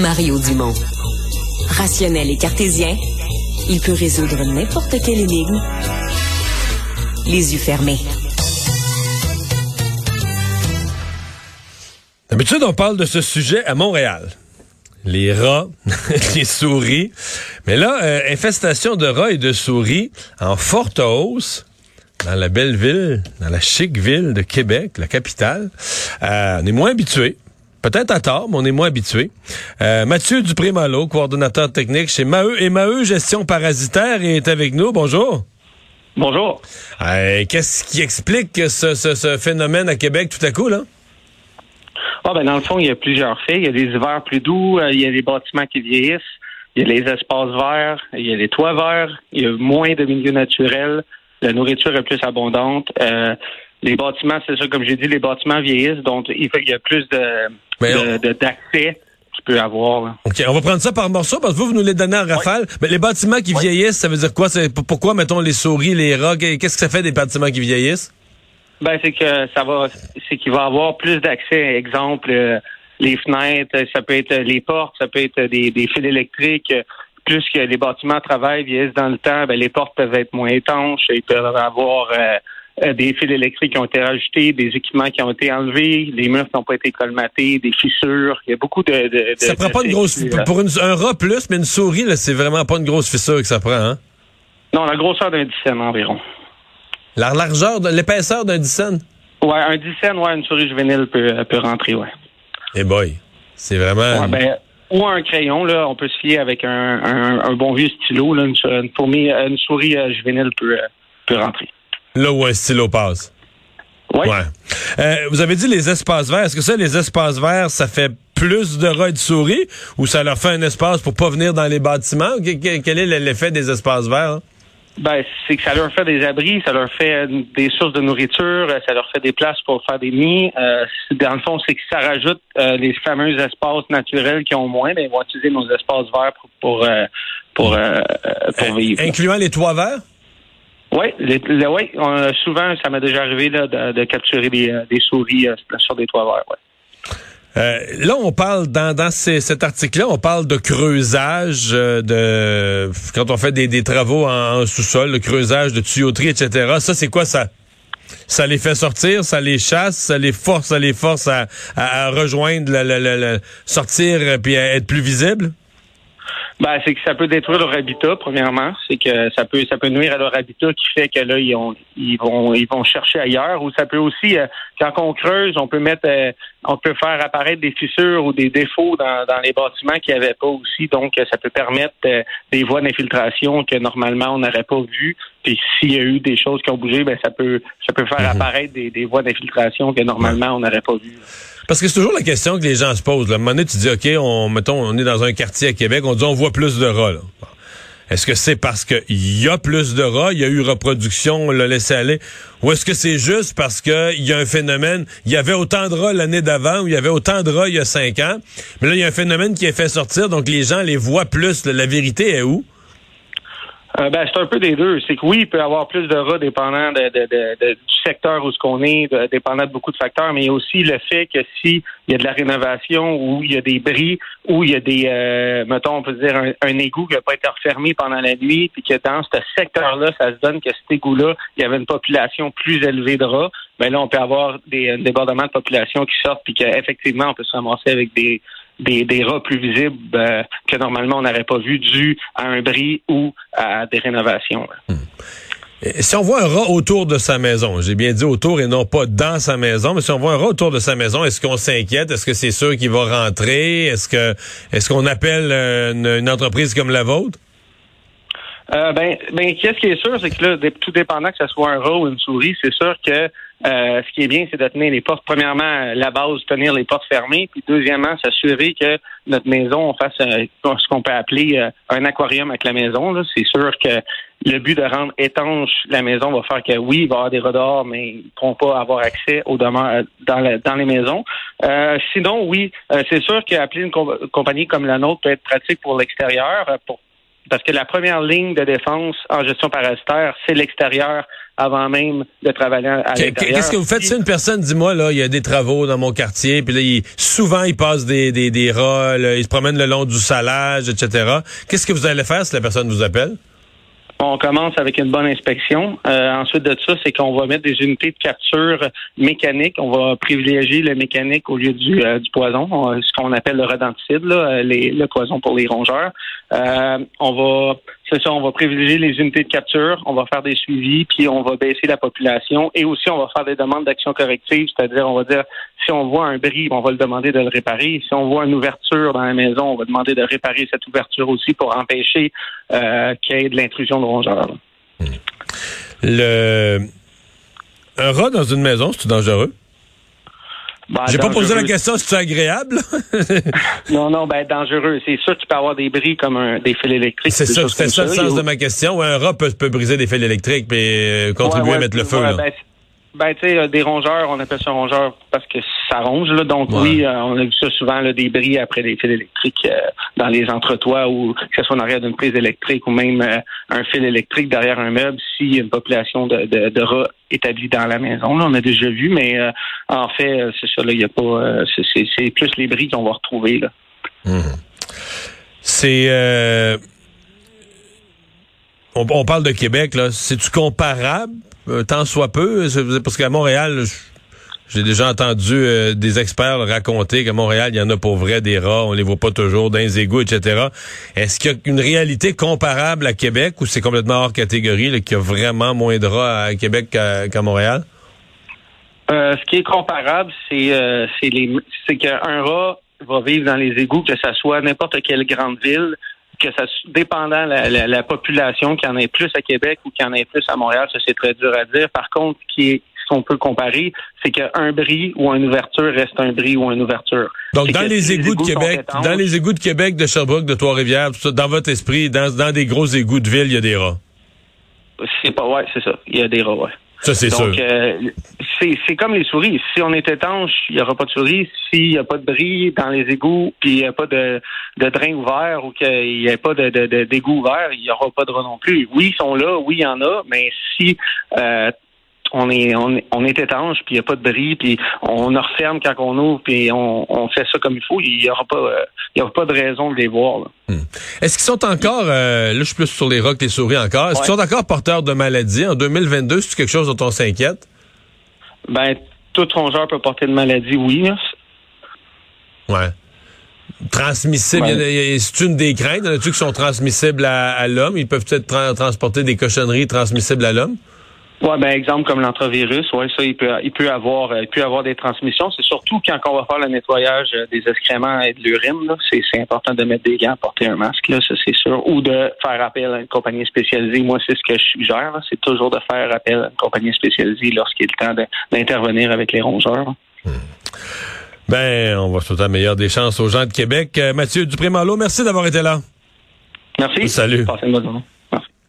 Mario Dumont. Rationnel et cartésien, il peut résoudre n'importe quelle énigme les yeux fermés. D'habitude, on parle de ce sujet à Montréal. Les rats, les souris. Mais là, euh, infestation de rats et de souris en forte hausse dans la belle ville, dans la chic ville de Québec, la capitale. Euh, on est moins habitué. Peut-être à tort, mais on est moins habitué. Euh, Mathieu Dupré-Malo, coordonnateur technique chez Maheu et Maheu Gestion Parasitaire, est avec nous. Bonjour. Bonjour. Euh, Qu'est-ce qui explique ce, ce, ce, phénomène à Québec tout à coup, là? Ah, ben, dans le fond, il y a plusieurs faits. Il y a des hivers plus doux, euh, il y a des bâtiments qui vieillissent, il y a les espaces verts, il y a les toits verts, il y a moins de milieux naturels, la nourriture est plus abondante. Euh, les bâtiments, c'est ça, comme j'ai dit, les bâtiments vieillissent, donc il, fait, il y a plus de, de, d'accès tu peux avoir. Là. OK, on va prendre ça par morceaux parce que vous, vous nous les donnez en rafale. Mais les bâtiments qui vieillissent, ça veut dire quoi? C'est, pourquoi, mettons, les souris, les rats, qu'est-ce que ça fait des bâtiments qui vieillissent? Ben, c'est que ça va, c'est qu'il va avoir plus d'accès. Exemple, euh, les fenêtres, ça peut être les portes, ça peut être des, des fils électriques. Plus que les bâtiments travaillent, vieillissent dans le temps, ben, les portes peuvent être moins étanches. Ils peuvent avoir euh, des fils électriques qui ont été rajoutés, des équipements qui ont été enlevés, les murs qui n'ont pas été colmatés, des fissures. Il y a beaucoup de. de, ça prend pas une grosse. Pour une, un rat plus, mais une souris, là, c'est vraiment pas une grosse fissure que ça prend, hein? Non, la grosseur d'un dixaine environ. La largeur, de l'épaisseur d'un dixaine? Ouais, un dixaine, ouais, une souris juvénile peut, peut rentrer, ouais. Eh boy, c'est vraiment. Ouais, ben, ou un crayon, là, on peut se fier avec un, un, un bon vieux stylo, là, une, une, fourmi, une souris euh, juvénile peut, peut rentrer. Là où un stylo passe. Oui. Ouais. Euh, vous avez dit les espaces verts. Est-ce que ça, les espaces verts, ça fait plus de rats et de souris ou ça leur fait un espace pour pas venir dans les bâtiments? Quel est l'effet des espaces verts? Ben, c'est que ça leur fait des abris, ça leur fait des sources de nourriture, ça leur fait des places pour faire des nids. Euh, dans le fond, c'est que ça rajoute euh, les fameux espaces naturels qui ont moins, mais ils vont utiliser nos espaces verts pour pour, euh, pour, pour vivre. Incluant les toits verts? Oui, oui souvent, ça m'est déjà arrivé là, de, de capturer des, des souris sur des toits verts. Ouais. Euh, là, on parle dans, dans ces, cet article-là, on parle de creusage, de quand on fait des, des travaux en, sous-sol, le creusage de tuyauterie, etc. Ça, c'est quoi ça? Ça les fait sortir, ça les chasse, ça les force, ça les force à, à, rejoindre, le, le, sortir puis à être plus visible. Ben, c'est que ça peut détruire leur habitat, premièrement. C'est que ça peut ça peut nuire à leur habitat qui fait que là, ils, ont, ils vont ils vont chercher ailleurs. Ou ça peut aussi, euh, quand on creuse, on peut mettre euh, on peut faire apparaître des fissures ou des défauts dans, dans les bâtiments qu'il n'y avait pas aussi. Donc, ça peut permettre euh, des voies d'infiltration que normalement on n'aurait pas vues. Puis s'il y a eu des choses qui ont bougé, ben ça peut ça peut faire mm-hmm. apparaître des, des voies d'infiltration que normalement on n'aurait pas vues. Parce que c'est toujours la question que les gens se posent. Là. À un moment donné, tu dis, OK, on, mettons, on est dans un quartier à Québec, on dit, on voit plus de rats. Est-ce que c'est parce qu'il y a plus de rats, il y a eu reproduction, on l'a laissé aller, ou est-ce que c'est juste parce qu'il y a un phénomène, il y avait autant de rats l'année d'avant, ou il y avait autant de rats il y a cinq ans, mais là, il y a un phénomène qui est fait sortir, donc les gens les voient plus. La vérité est où? Euh, ben, c'est un peu des deux. C'est que oui, il peut y avoir plus de rats dépendant de, du secteur où ce qu'on est, dépendant de beaucoup de facteurs, mais aussi le fait que s'il y a de la rénovation ou il y a des bris ou il y a des, euh, mettons, on peut dire un, égout qui n'a pas été refermé pendant la nuit, puis que dans ce secteur-là, ça se donne que cet égout-là, il y avait une population plus élevée de rats, ben là, on peut avoir des débordements de population qui sortent, puis qu'effectivement, on peut se ramasser avec des des, des rats plus visibles euh, que normalement on n'aurait pas vu dû à un bris ou à des rénovations. Hmm. Si on voit un rat autour de sa maison, j'ai bien dit autour et non pas dans sa maison, mais si on voit un rat autour de sa maison, est-ce qu'on s'inquiète? Est-ce que c'est sûr qu'il va rentrer? Est-ce que est-ce qu'on appelle euh, une, entreprise comme la vôtre? Euh, ben, ben qu'est-ce qui est sûr, c'est que là, tout dépendant que ce soit un rat ou une souris, c'est sûr que euh, ce qui est bien, c'est de tenir les portes. Premièrement, la base, tenir les portes fermées. Puis deuxièmement, s'assurer que notre maison, on fasse euh, ce qu'on peut appeler euh, un aquarium avec la maison. C'est sûr que le but de rendre étanche la maison va faire que oui, il va y avoir des redors, mais ils ne pourront pas avoir accès aux demeures dans, dans les maisons. sinon, oui, c'est sûr qu'appeler une compagnie comme la nôtre peut être pratique pour l'extérieur, pour parce que la première ligne de défense en gestion parasitaire, c'est l'extérieur avant même de travailler à l'intérieur. Qu'est-ce que vous faites si une personne dit moi là, il y a des travaux dans mon quartier, puis là, il, souvent il passe des, des, des rats, il se promène le long du salage, etc. Qu'est-ce que vous allez faire si la personne vous appelle? On commence avec une bonne inspection. Euh, ensuite de ça, c'est qu'on va mettre des unités de capture mécanique. On va privilégier le mécanique au lieu du, euh, du poison, ce qu'on appelle le rodenticide, là, les, le poison pour les rongeurs. Euh, on va c'est ça, on va privilégier les unités de capture, on va faire des suivis, puis on va baisser la population et aussi on va faire des demandes d'action corrective, c'est-à-dire on va dire si on voit un bris, on va le demander de le réparer. Si on voit une ouverture dans la maison, on va demander de réparer cette ouverture aussi pour empêcher euh, qu'il y ait de l'intrusion de rongeurs. Le un rat dans une maison, c'est dangereux? Ben, J'ai pas posé la question si c'est agréable? non, non, ben dangereux. C'est sûr qu'il peut avoir des bris comme un, des fils électriques. C'est ça, c'était ça le sens de ma question. un rat peut, peut briser des fils électriques et euh, contribuer à mettre le feu. là. Ben, ben, tu sais, euh, des rongeurs, on appelle ça rongeur parce que ça ronge, là. Donc, oui, euh, on a vu ça souvent, là, des bris après des fils électriques euh, dans les entretoits ou que ce soit en arrière d'une prise électrique ou même un fil électrique derrière un meuble s'il y a une population de, de, rats établie dans la maison. Là, on a déjà vu, mais en fait, c'est ça, là, il y a pas, c'est plus les bris qu'on va retrouver, là. Mmh. C'est, on, parle de Québec, là. C'est-tu comparable? Euh, tant soit peu, parce qu'à Montréal, j'ai déjà entendu euh, des experts raconter qu'à Montréal, il y en a pour vrai des rats, on les voit pas toujours dans les égouts, etc. Est-ce qu'il y a une réalité comparable à Québec ou c'est complètement hors catégorie, qu'il y a vraiment moins de rats à Québec qu'à Montréal? Euh, ce qui est comparable, c'est c'est qu'un rat va vivre dans les égouts, que ce soit n'importe quelle grande ville, que ça dépendant la, la, population, qu'il y en ait plus à Québec ou qu'il y en ait plus à Montréal, ça c'est très dur à dire. Par contre, ce qui est qu'on peut comparer, c'est qu'un bris ou une ouverture reste un bris ou une ouverture. Donc dans les égouts de Québec, dans les égouts de Québec, de Sherbrooke, de Trois-Rivières, dans votre esprit, dans, dans des gros égouts de ville, il y a des rats? C'est pas ouais, c'est ça. Il y a des rats, ouais. Ça, c'est sûr. Euh, c'est comme les souris. Si on est étanche, il n'y aura pas de souris. S'il n'y a pas de bris dans les égouts, puis il n'y a pas de, de drain ouvert ou qu'il n'y a pas de, de, d'égout ouvert, il n'y aura pas de rats non plus. Oui, ils sont là, oui, il y en a, mais si euh, on est, on est, on est étanche, puis il n'y a pas de bris, puis on referme quand on ouvre, puis on, on fait ça comme il faut, il n'y aura pas euh, il y aura pas de raison de les voir. Hmm. Est-ce qu'ils sont encore, euh, là je suis plus sur les rocs, les souris encore, est-ce qu'ils sont encore porteurs de maladies en 2022? C'est quelque chose dont on s'inquiète? Ben, tout rongeur peut porter de maladie, oui. Ouais. Transmissible, c'est une des craintes. Y en a-tu qui sont transmissibles à, l'homme? Ils peuvent peut-être transporter des cochonneries transmissibles à l'homme? Ouais, ben exemple comme l'antivirus, ouais, ça il peut il peut avoir il peut avoir des transmissions. C'est surtout quand on va faire le nettoyage euh, des excréments et de l'urine, c'est, important de mettre des gants, porter un masque, là, ça c'est sûr, ou de faire appel à une compagnie spécialisée. Moi, c'est ce que je suggère, c'est toujours de faire appel à une compagnie spécialisée lorsqu'il est le temps d'intervenir avec les rongeurs. Hmm. Ben, on va souhaiter la meilleure des chances aux gens de Québec. Euh, Mathieu Dupré-Malo, merci d'avoir été là. Merci. Salut. Passez une bonne journée.